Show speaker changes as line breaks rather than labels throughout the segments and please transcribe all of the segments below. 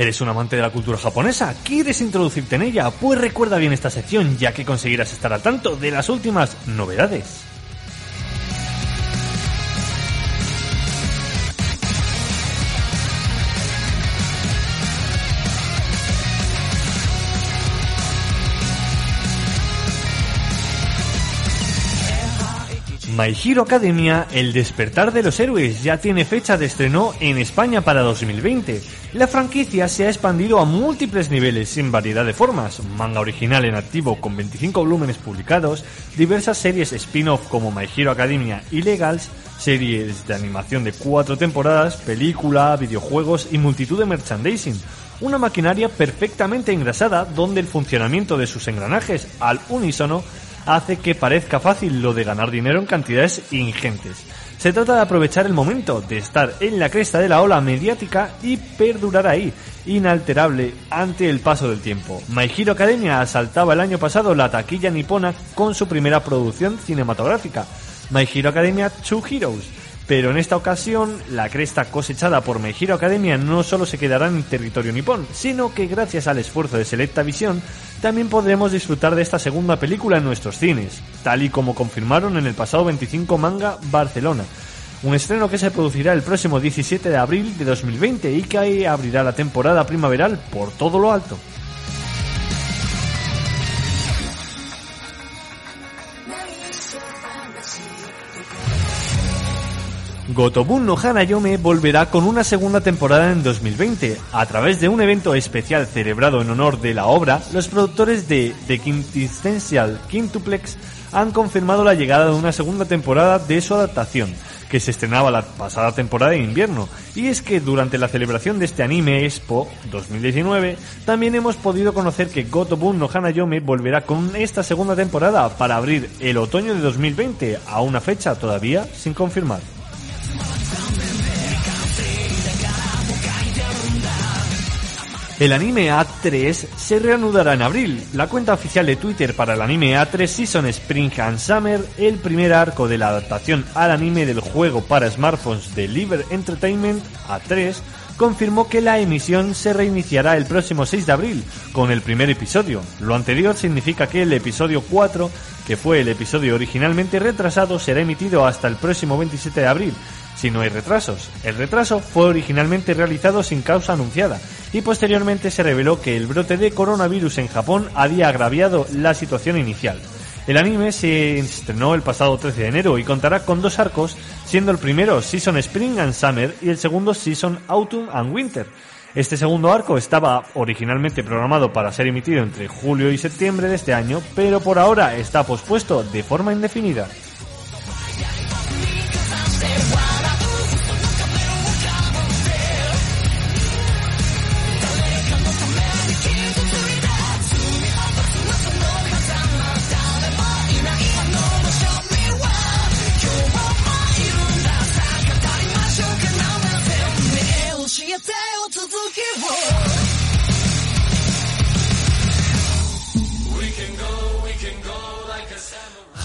¿Eres un amante de la cultura japonesa? ¿Quieres introducirte en ella? Pues recuerda bien esta sección, ya que conseguirás estar al tanto de las últimas novedades. My Hero Academia, El despertar de los héroes, ya tiene fecha de estreno en España para 2020. La franquicia se ha expandido a múltiples niveles en variedad de formas, manga original en activo con 25 volúmenes publicados, diversas series spin-off como My Hero Academia y Legals, series de animación de cuatro temporadas, película, videojuegos y multitud de merchandising. Una maquinaria perfectamente engrasada donde el funcionamiento de sus engranajes al unísono hace que parezca fácil lo de ganar dinero en cantidades ingentes. Se trata de aprovechar el momento, de estar en la cresta de la ola mediática y perdurar ahí, inalterable ante el paso del tiempo. My Hero Academia asaltaba el año pasado la taquilla nipona con su primera producción cinematográfica, My Hero Academia Two Heroes, pero en esta ocasión la cresta cosechada por Hero Academia no solo se quedará en territorio nipón, sino que gracias al esfuerzo de Selecta Visión también podremos disfrutar de esta segunda película en nuestros cines, tal y como confirmaron en el pasado 25 Manga Barcelona. Un estreno que se producirá el próximo 17 de abril de 2020 y que abrirá la temporada primaveral por todo lo alto. Gotobun no Hanayome volverá con una segunda temporada en 2020. A través de un evento especial celebrado en honor de la obra, los productores de The Quintessential Quintuplex han confirmado la llegada de una segunda temporada de su adaptación, que se estrenaba la pasada temporada de invierno. Y es que durante la celebración de este anime Expo 2019, también hemos podido conocer que Gotobun no Hanayome volverá con esta segunda temporada para abrir el otoño de 2020 a una fecha todavía sin confirmar. El anime A3 se reanudará en abril. La cuenta oficial de Twitter para el anime A3 Season Spring and Summer, el primer arco de la adaptación al anime del juego para smartphones de Liver Entertainment A3, confirmó que la emisión se reiniciará el próximo 6 de abril con el primer episodio. Lo anterior significa que el episodio 4, que fue el episodio originalmente retrasado, será emitido hasta el próximo 27 de abril, si no hay retrasos. El retraso fue originalmente realizado sin causa anunciada y posteriormente se reveló que el brote de coronavirus en Japón había agraviado la situación inicial. El anime se estrenó el pasado 13 de enero y contará con dos arcos, siendo el primero Season Spring and Summer y el segundo Season Autumn and Winter. Este segundo arco estaba originalmente programado para ser emitido entre julio y septiembre de este año, pero por ahora está pospuesto de forma indefinida.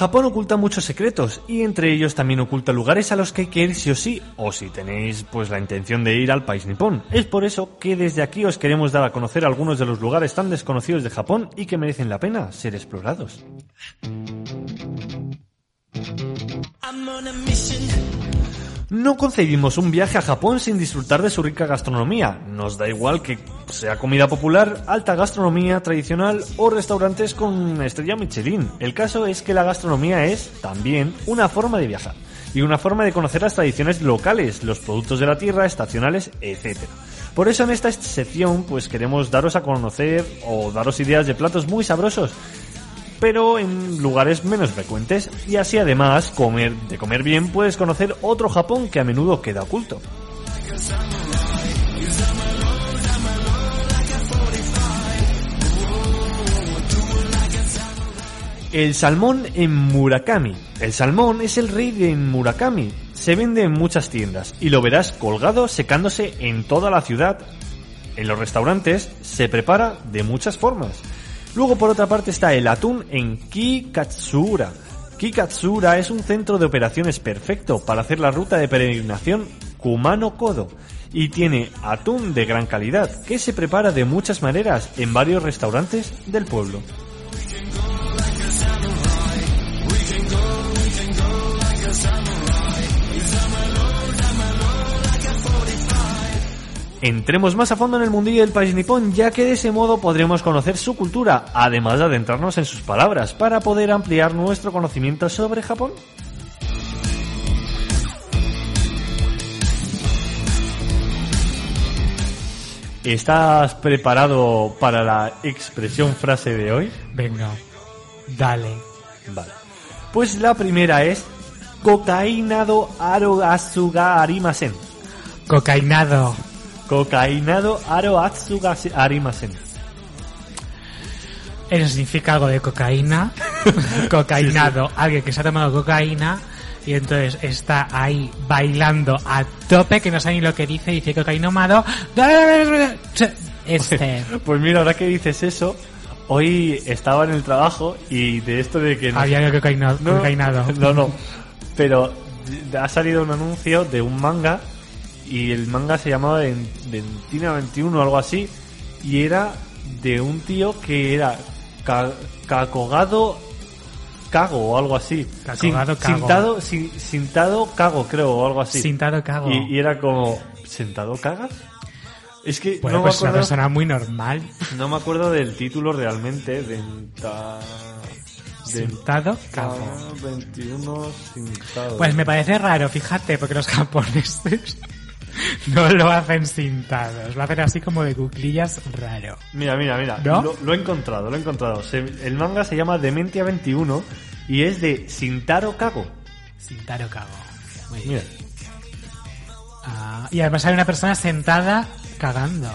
Japón oculta muchos secretos y entre ellos también oculta lugares a los que hay que ir sí o sí o si tenéis pues la intención de ir al país nipón. Es por eso que desde aquí os queremos dar a conocer algunos de los lugares tan desconocidos de Japón y que merecen la pena ser explorados. No concebimos un viaje a Japón sin disfrutar de su rica gastronomía. Nos da igual que sea comida popular, alta gastronomía tradicional o restaurantes con estrella Michelin. El caso es que la gastronomía es también una forma de viajar y una forma de conocer las tradiciones locales, los productos de la tierra, estacionales, etc. Por eso en esta sección pues queremos daros a conocer o daros ideas de platos muy sabrosos pero en lugares menos frecuentes y así además comer de comer bien puedes conocer otro Japón que a menudo queda oculto. El salmón en Murakami. El salmón es el rey de Murakami. Se vende en muchas tiendas y lo verás colgado secándose en toda la ciudad. En los restaurantes se prepara de muchas formas. Luego por otra parte está el atún en Kikatsura. Kikatsura es un centro de operaciones perfecto para hacer la ruta de peregrinación Kumano-Kodo y tiene atún de gran calidad que se prepara de muchas maneras en varios restaurantes del pueblo. Entremos más a fondo en el mundillo del país nipón, ya que de ese modo podremos conocer su cultura, además de adentrarnos en sus palabras, para poder ampliar nuestro conocimiento sobre Japón. ¿Estás preparado para la expresión frase de hoy?
Venga, dale.
Vale. Pues la primera es cocainado aro asuga arimasen.
Cocainado.
Cocainado aro asuga arimasen.
Eso significa algo de cocaína. Cocainado, alguien que se ha tomado cocaína y entonces está ahí bailando a tope que no sabe ni lo que dice, dice cocainómado. Este.
Pues mira, ahora que dices eso, hoy estaba en el trabajo y de esto de que... no-
Había cocaína-
No,
cocainado.
No, no. Pero ha salido un anuncio de un manga y el manga se llamaba Den- Dentina 21 o algo así y era de un tío que era ca- cacogado cago o algo así.
Cacogado
Sin-
cago.
Sintado, sin- sintado cago creo o algo así.
Sintado cago.
Y, y era como ¿sentado cagas? Es que
Bueno,
no,
pues
me
es una
acuerdo,
persona muy normal.
no me acuerdo del título realmente. Denta...
Sentado cago.
21 sintado.
Pues me parece raro, fíjate, porque los japoneses no lo hacen sintados, lo hacen así como de cuclillas raro.
Mira, mira, mira.
¿No?
Lo, lo he encontrado, lo he encontrado. Se- el manga se llama Dementia 21 y es de Sintaro Kago.
Sintaro cago. Muy bien.
Mira.
Ah, y además hay una persona sentada cagando.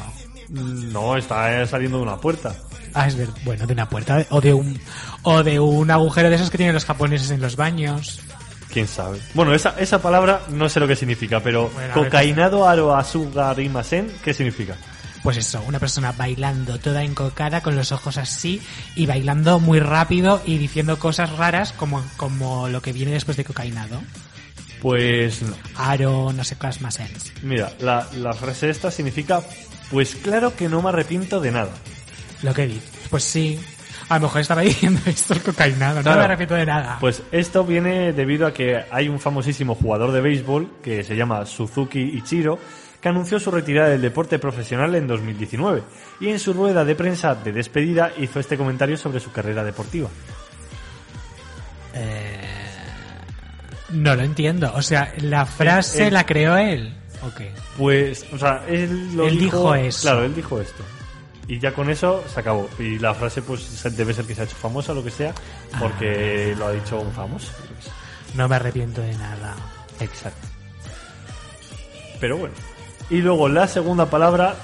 No, está eh, saliendo de una puerta.
Ah, es ver, bueno, de una puerta o de un o de un agujero de esos que tienen los japoneses en los baños.
¿Quién sabe? Bueno, esa, esa palabra no sé lo que significa, pero
Bueno,
cocainado aro asugarimasen, ¿qué significa?
Pues eso, una persona bailando toda encocada con los ojos así y bailando muy rápido y diciendo cosas raras como, como lo que viene después de cocainado.
Pues no.
Aro, no sé qué más es.
Mira, la, la frase esta significa, pues claro que no me arrepiento de nada.
Lo que dices. Pues sí. A lo mejor estaba diciendo esto el cocainado. No me arrepiento de nada.
Pues esto viene debido a que hay un famosísimo jugador de béisbol que se llama Suzuki Ichiro que anunció su retirada del deporte profesional en 2019 y en su rueda de prensa de despedida hizo este comentario sobre su carrera deportiva.
No lo entiendo. O sea, la frase la creó él. Ok.
Pues, o sea, él lo
Él
dijo,
dijo eso.
Claro, él dijo esto. Y ya con eso se acabó. Y la frase pues debe ser que se ha hecho famosa o lo que sea porque lo ha dicho un famoso.
No me arrepiento de nada.
Exacto. Pero bueno. Y luego la segunda palabra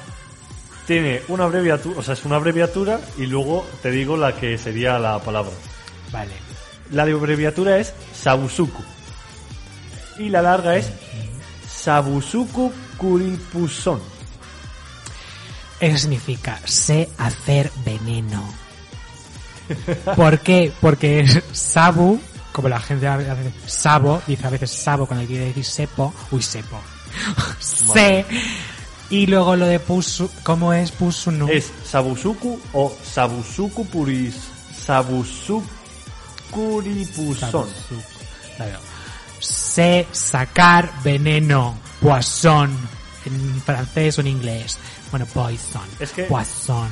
tiene una abreviatura, o sea, es una abreviatura y luego te digo la que sería la palabra.
Vale.
La de abreviatura es Sabusuku. Y la larga es Sabusuku Kuripuson.
Eso significa sé hacer veneno. ¿Por qué? Porque es sabu, como la gente a veces sabo, dice a veces sabo cuando quiere decir sepo, uy sepo. sé. Y luego lo de pusu, ¿cómo es pusunu?
Es Sabusuku o Sabusuku Puris. Sabusuku Kuripuson.
Claro. sé sacar veneno. Poisson. En francés o en inglés. Bueno, poison.
Es que-
Poisson.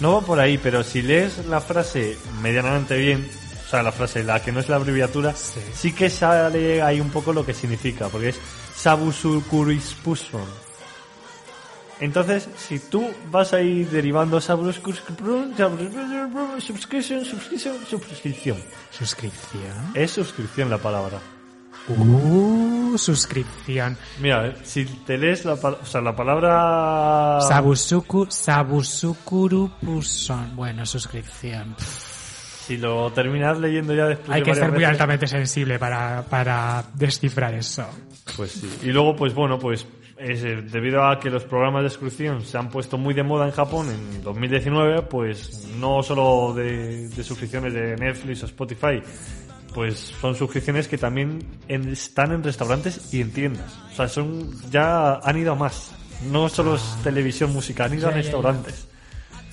No va por ahí, pero si lees la frase medianamente bien, o sea, la frase, la que no es la abreviatura,
Sí.
sí, que sale ahí un poco lo que significa, porque es Sabusucurispuson. Entonces, si tú vas a ir derivando Sabusucurispuson, subscription, subscription, suscripción.
Suscripción.
Es suscripción la palabra.
Uh, suscripción.
Mira, si te lees la, o sea, la palabra...
Sabusuku, Sabusukurupuson. Bueno, suscripción.
Si lo terminas leyendo ya después
Hay que ser muy
veces-
altamente sensible para, para descifrar eso.
Pues sí. Y luego, pues bueno, pues es, eh, debido a que los programas de suscripción se han puesto muy de moda en Japón en 2019, pues no solo de, de suscripciones de Netflix o Spotify, pues son suscripciones que también en- están en restaurantes y en tiendas. O sea, son ya han ido a más. No solo es televisión, música, han ido
Ya,
a
ya, ya.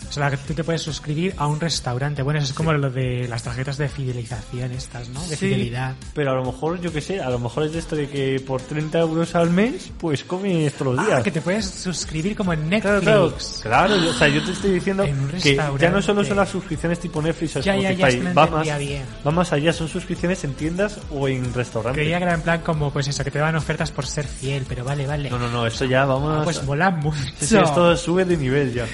O sea, tú te puedes suscribir a un restaurante. Bueno, eso es como lo de las tarjetas de fidelización estas, ¿no? De
Sí,
fidelidad.
pero a lo mejor, yo qué sé, a lo mejor es de esto de que por 30 euros al mes, pues comes todos los días.
Ah, que te puedes suscribir como en Netflix.
claro, claro, yo- o sea, yo te estoy diciendo que ya no solo son las suscripciones tipo Netflix o
Ya, ya,
Spotify,
ya, no
va, más, va más allá, son suscripciones en tiendas o en restaurantes.
Creía que era en plan como, pues eso, que te dan ofertas por ser fiel, pero vale, vale.
No, no, no, esto ya vamos...
Ah, pues mola mucho.
Sí, sí, esto sube de nivel ya.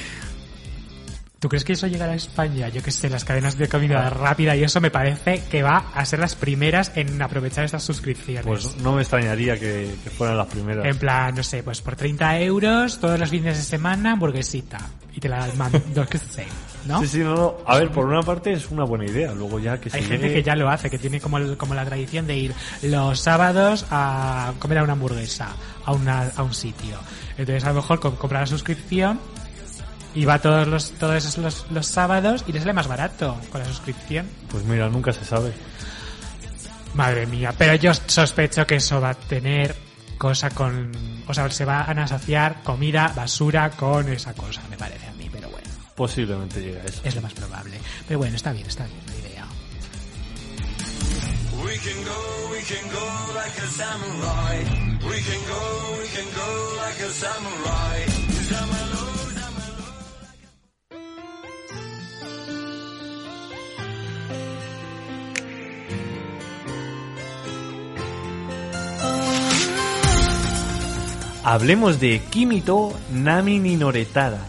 ¿Tú crees que eso llegará a España? Yo que sé, las cadenas de comida rápida y eso me parece que va a ser las primeras en aprovechar estas suscripciones.
Pues no me extrañaría que, que fueran las primeras.
En plan, no sé, pues por 30 euros todos los fines de semana hamburguesita. Y te la mando, qué sé, ¿no?
Sí, sí, no, no. A ver, por una parte es una buena idea, luego ya que se
Hay gente
llegue-
que ya lo hace, que tiene como, el- como la tradición de ir los sábados a comer a una hamburguesa, a, una, a un sitio. Entonces a lo mejor com- compra la suscripción y va todos los, todos esos los, los sábados y le sale más barato con la suscripción.
Pues mira, nunca se sabe.
Madre mía, pero yo sospecho que eso va a tener cosa con... O sea, se van a asociar comida, basura con esa cosa, me parece a mí, pero bueno,
Posiblemente llegue a eso.
es lo más probable. Pero bueno, está bien, está bien la idea.
We can go, we can go like a samurai. We can go, we can go like a samurai.
Hablemos de Kimito Nami Ninoretada.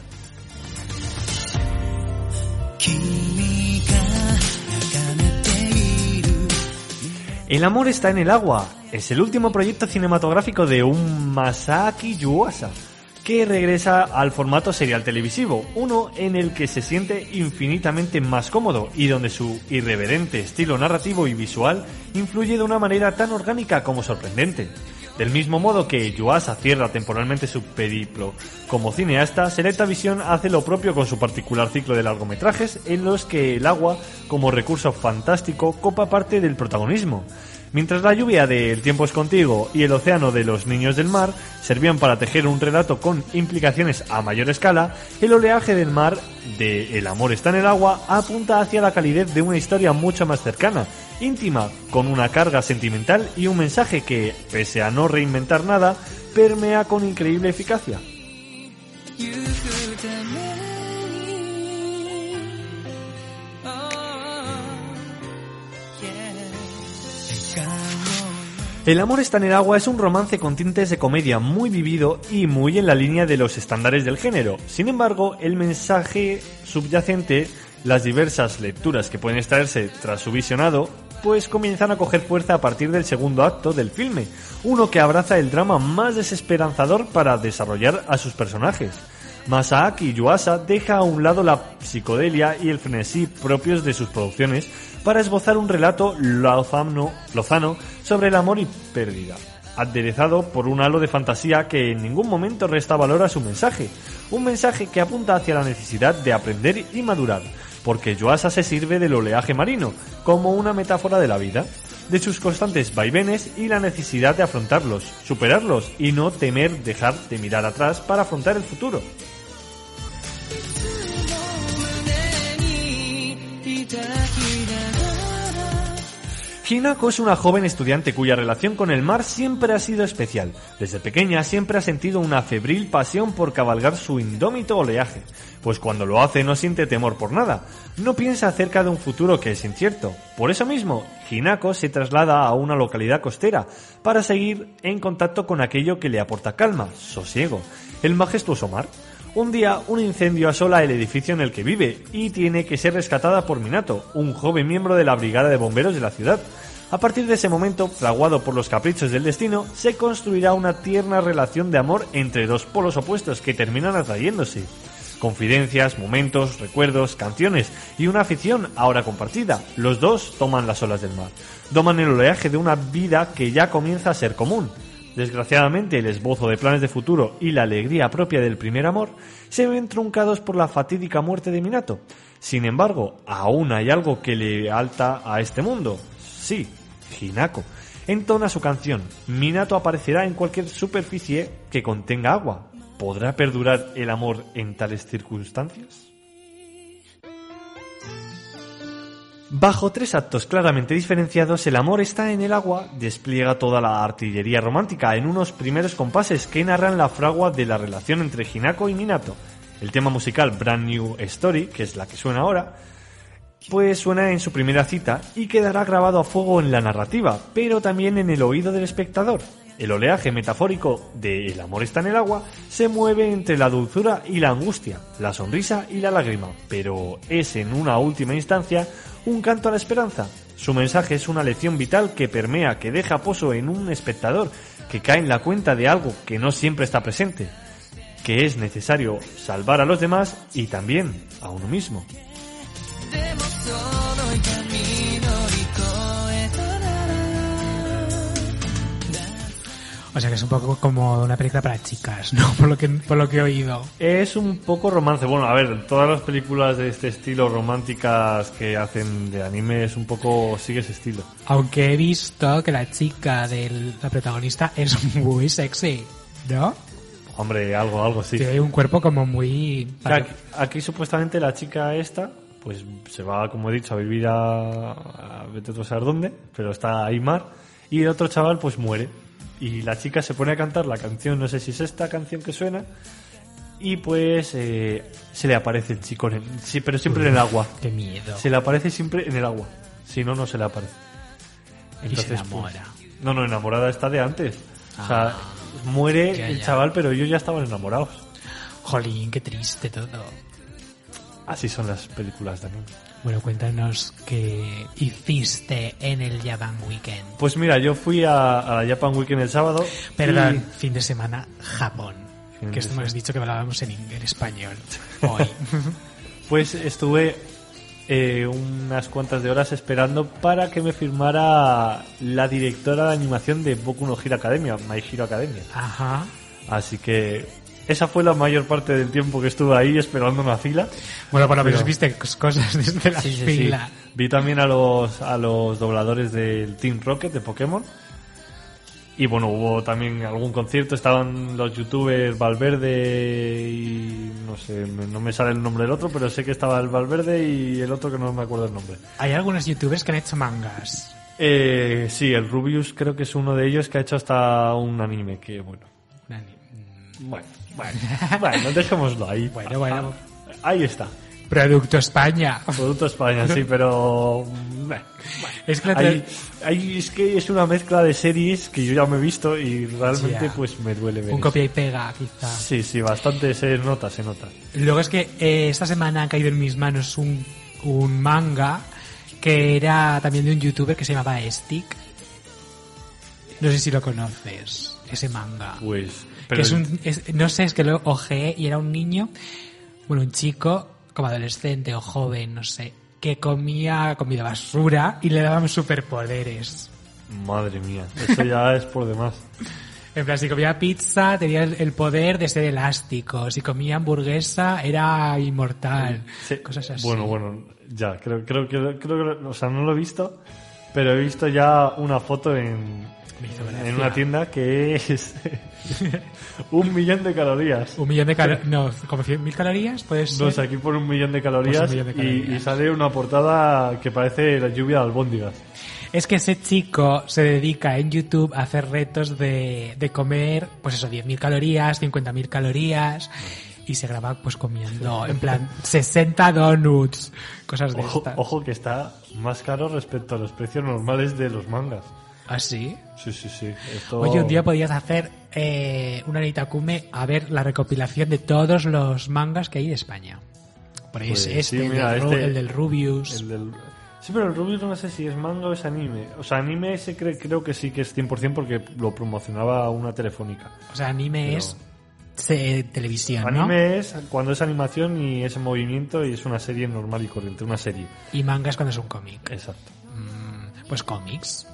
El amor está en el agua. Es el último proyecto cinematográfico de un Masaaki Yuasa, que regresa al formato serial televisivo, uno en el que se siente infinitamente más cómodo y donde su irreverente estilo narrativo y visual influye de una manera tan orgánica como sorprendente. Del mismo modo que Yuasa cierra temporalmente su periplo como cineasta, Selecta Visión hace lo propio con su particular ciclo de largometrajes en los que el agua, como recurso fantástico, copa parte del protagonismo. Mientras la lluvia de El tiempo es contigo y el océano de los niños del mar servían para tejer un relato con implicaciones a mayor escala, el oleaje del mar de El amor está en el agua apunta hacia la calidez de una historia mucho más cercana, íntima, con una carga sentimental y un mensaje que, pese a no reinventar nada, permea con increíble eficacia. El amor está en el agua es un romance con tintes de comedia muy vivido y muy en la línea de los estándares del género. Sin embargo, el mensaje subyacente, las diversas lecturas que pueden extraerse tras su visionado, pues comienzan a coger fuerza a partir del segundo acto del filme, uno que abraza el drama más desesperanzador para desarrollar a sus personajes. Masaaki Yuasa deja a un lado la psicodelia y el frenesí propios de sus producciones para esbozar un relato lozano, lozano sobre el amor y pérdida, aderezado por un halo de fantasía que en ningún momento resta valor a su mensaje, un mensaje que apunta hacia la necesidad de aprender y madurar, porque Yuasa se sirve del oleaje marino como una metáfora de la vida, de sus constantes vaivenes y la necesidad de afrontarlos, superarlos y no temer dejar de mirar atrás para afrontar el futuro. Hinako es una joven estudiante cuya relación con el mar siempre ha sido especial. Desde pequeña siempre ha sentido una febril pasión por cabalgar su indómito oleaje, pues cuando lo hace no siente temor por nada, no piensa acerca de un futuro que es incierto. Por eso mismo, Hinako se traslada a una localidad costera para seguir en contacto con aquello que le aporta calma, sosiego, el majestuoso mar. Un día, un incendio asola el edificio en el que vive y tiene que ser rescatada por Minato, un joven miembro de la brigada de bomberos de la ciudad. A partir de ese momento, fraguado por los caprichos del destino, se construirá una tierna relación de amor entre dos polos opuestos que terminan atrayéndose. Confidencias, momentos, recuerdos, canciones y una afición ahora compartida. Los dos toman las olas del mar. Doman el oleaje de una vida que ya comienza a ser común. Desgraciadamente, el esbozo de planes de futuro y la alegría propia del primer amor se ven truncados por la fatídica muerte de Minato. Sin embargo, aún hay algo que le alta a este mundo. Sí, Hinako. Entona su canción. Minato aparecerá en cualquier superficie que contenga agua. ¿Podrá perdurar el amor en tales circunstancias? Bajo tres actos claramente diferenciados, el amor está en el agua, despliega toda la artillería romántica en unos primeros compases que narran la fragua de la relación entre Hinako y Minato. El tema musical Brand New Story, que es la que suena ahora, pues suena en su primera cita y quedará grabado a fuego en la narrativa, pero también en el oído del espectador. El oleaje metafórico de El amor está en el agua se mueve entre la dulzura y la angustia, la sonrisa y la lágrima, pero es en una última instancia un canto a la esperanza. Su mensaje es una lección vital que permea, que deja pozo en un espectador que cae en la cuenta de algo que no siempre está presente, que es necesario salvar a los demás y también a uno mismo.
O sea que es un poco como una película para chicas, ¿no? Por lo que, por lo que he oído.
Es un poco romance. Bueno, a ver, todas las películas de este estilo románticas que hacen de anime es un poco sigue ese estilo.
Aunque he visto que la chica de la protagonista es muy sexy, ¿no?
Hombre, algo, algo sí.
Tiene un cuerpo como muy...
Aquí, aquí supuestamente la chica esta, pues se va, como he dicho, a vivir a, a vete a saber dónde, pero está ahí mar, y el otro chaval pues muere. Y la chica se pone a cantar la canción, no sé si es esta canción que suena, y pues eh, se le aparece el chico, en el- sí, pero siempre en el agua.
Qué miedo.
Se le aparece siempre en el agua, si no, no se le aparece.
y se
Entonces,
enamora.
pues, no, no, enamorada está de antes. O sea,
Ah.
muere el chaval, pero ellos ya estaban enamorados.
Jolín, qué triste todo.
Así son las películas también.
Bueno, cuéntanos qué hiciste en el Japan Weekend.
Pues mira, yo fui a, a la Japan Weekend el sábado.
Perdón,
y-
fin de semana, Japón.
Fin
que esto me has dicho que hablábamos en, en español hoy.
Pues estuve eh, unas cuantas de horas esperando para que me firmara la directora de animación de Boku no Hero Academia, My Hero Academia.
Ajá.
Así que esa fue la mayor parte del tiempo que estuve ahí esperando una fila.
Bueno, menos
Pero-
viste cos- cosas desde la
Sí, sí, sí.
fila.
Vi también a los, a los dobladores del Team Rocket de Pokémon. Y bueno, hubo también algún concierto. Estaban los youtubers Valverde y no sé, no me sale el nombre del otro, pero sé que estaba el Valverde y el otro que no me acuerdo el nombre.
Hay algunos youtubers que han hecho mangas.
Eh, sí, el Rubius creo que es uno de ellos que ha hecho hasta un anime que bueno. Bueno, bueno, bueno, dejémoslo ahí.
Bueno, bueno.
Ahí está.
Producto España.
Producto España, sí, pero... mm, bueno.
Es que
es que es una mezcla de series que yo ya me he visto y realmente pues me duele ver.
un
eso.
copia y pega, quizá.
Sí, sí, bastante se nota, se nota.
Luego es que eh, esta semana ha caído en mis manos un, un manga que era también de un youtuber que se llamaba Stick. No sé si lo conoces, ese manga.
Pues...
que es un, es- no sé, es que lo ojeé y era un niño, bueno, un chico, como adolescente o joven, no sé, que comía comida basura y le daban superpoderes.
Madre mía, eso ya es por demás.
En plan, si comía pizza tenía el poder de ser elástico, si comía hamburguesa era inmortal,
Sí,
cosas así.
Bueno, bueno, ya, creo, creo, que creo o sea, no lo he visto, pero he visto ya una foto en. En una tienda que es un millón de calorías.
Un millón de calorías, no, como 100.000 calorías, puedes
No sé, aquí por un millón de calorías,
Pues millón de
y- Y,
calorías.
sale una portada que parece la lluvia de albóndigas.
es que ese chico se dedica en YouTube a hacer retos de, de comer, pues eso, 10.000 calorías, 50.000 calorías, y se graba pues comiendo, en plan, 60 donuts, cosas de
Ojo,
estas.
ojo que está más caro respecto a los precios normales de los mangas.
¿Ah, sí?
Sí, sí, sí. Esto...
Oye, un día podías hacer eh, una Nitakume a ver la recopilación de todos los mangas que hay de España. Por ahí
Pues
es este,
sí,
el, del,
este-
el del Rubius.
El del- Sí, pero el Rubius no sé si es manga o es anime. O sea, anime ese cre- creo que sí que es 100% porque lo promocionaba una telefónica.
O sea, anime
Pero-
es se- televisión, ¿no?
Anime es cuando es animación y es en movimiento y es una serie normal y corriente, una serie.
Y manga es cuando es un cómic.
Exacto.
Mm, pues cómics.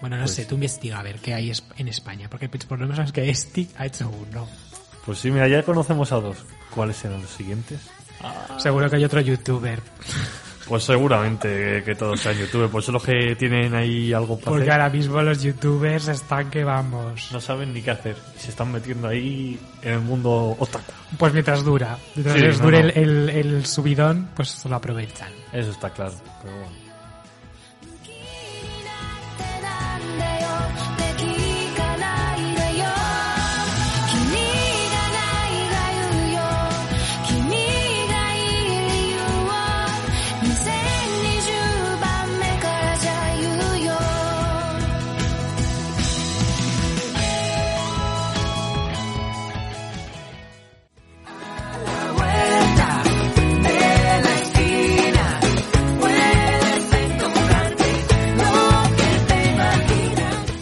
Bueno, no
Pues-
sé, tú investiga a ver qué hay en España, porque pues, por lo menos sabes que Stick ha hecho uno.
Pues sí, mira, ya conocemos a dos. ¿Cuáles serán los siguientes?
Seguro que hay otro youtuber.
Pues seguramente que todos sean youtubers, pues son los que tienen ahí algo para
Porque
hacer.
ahora mismo los youtubers están que vamos.
No saben ni qué hacer. Se están metiendo ahí en el mundo otaku.
Pues mientras dura. Mientras
Sí,
les
no,
dure
no.
El, el- el subidón, pues lo aprovechan.
Eso está claro. Pero bueno.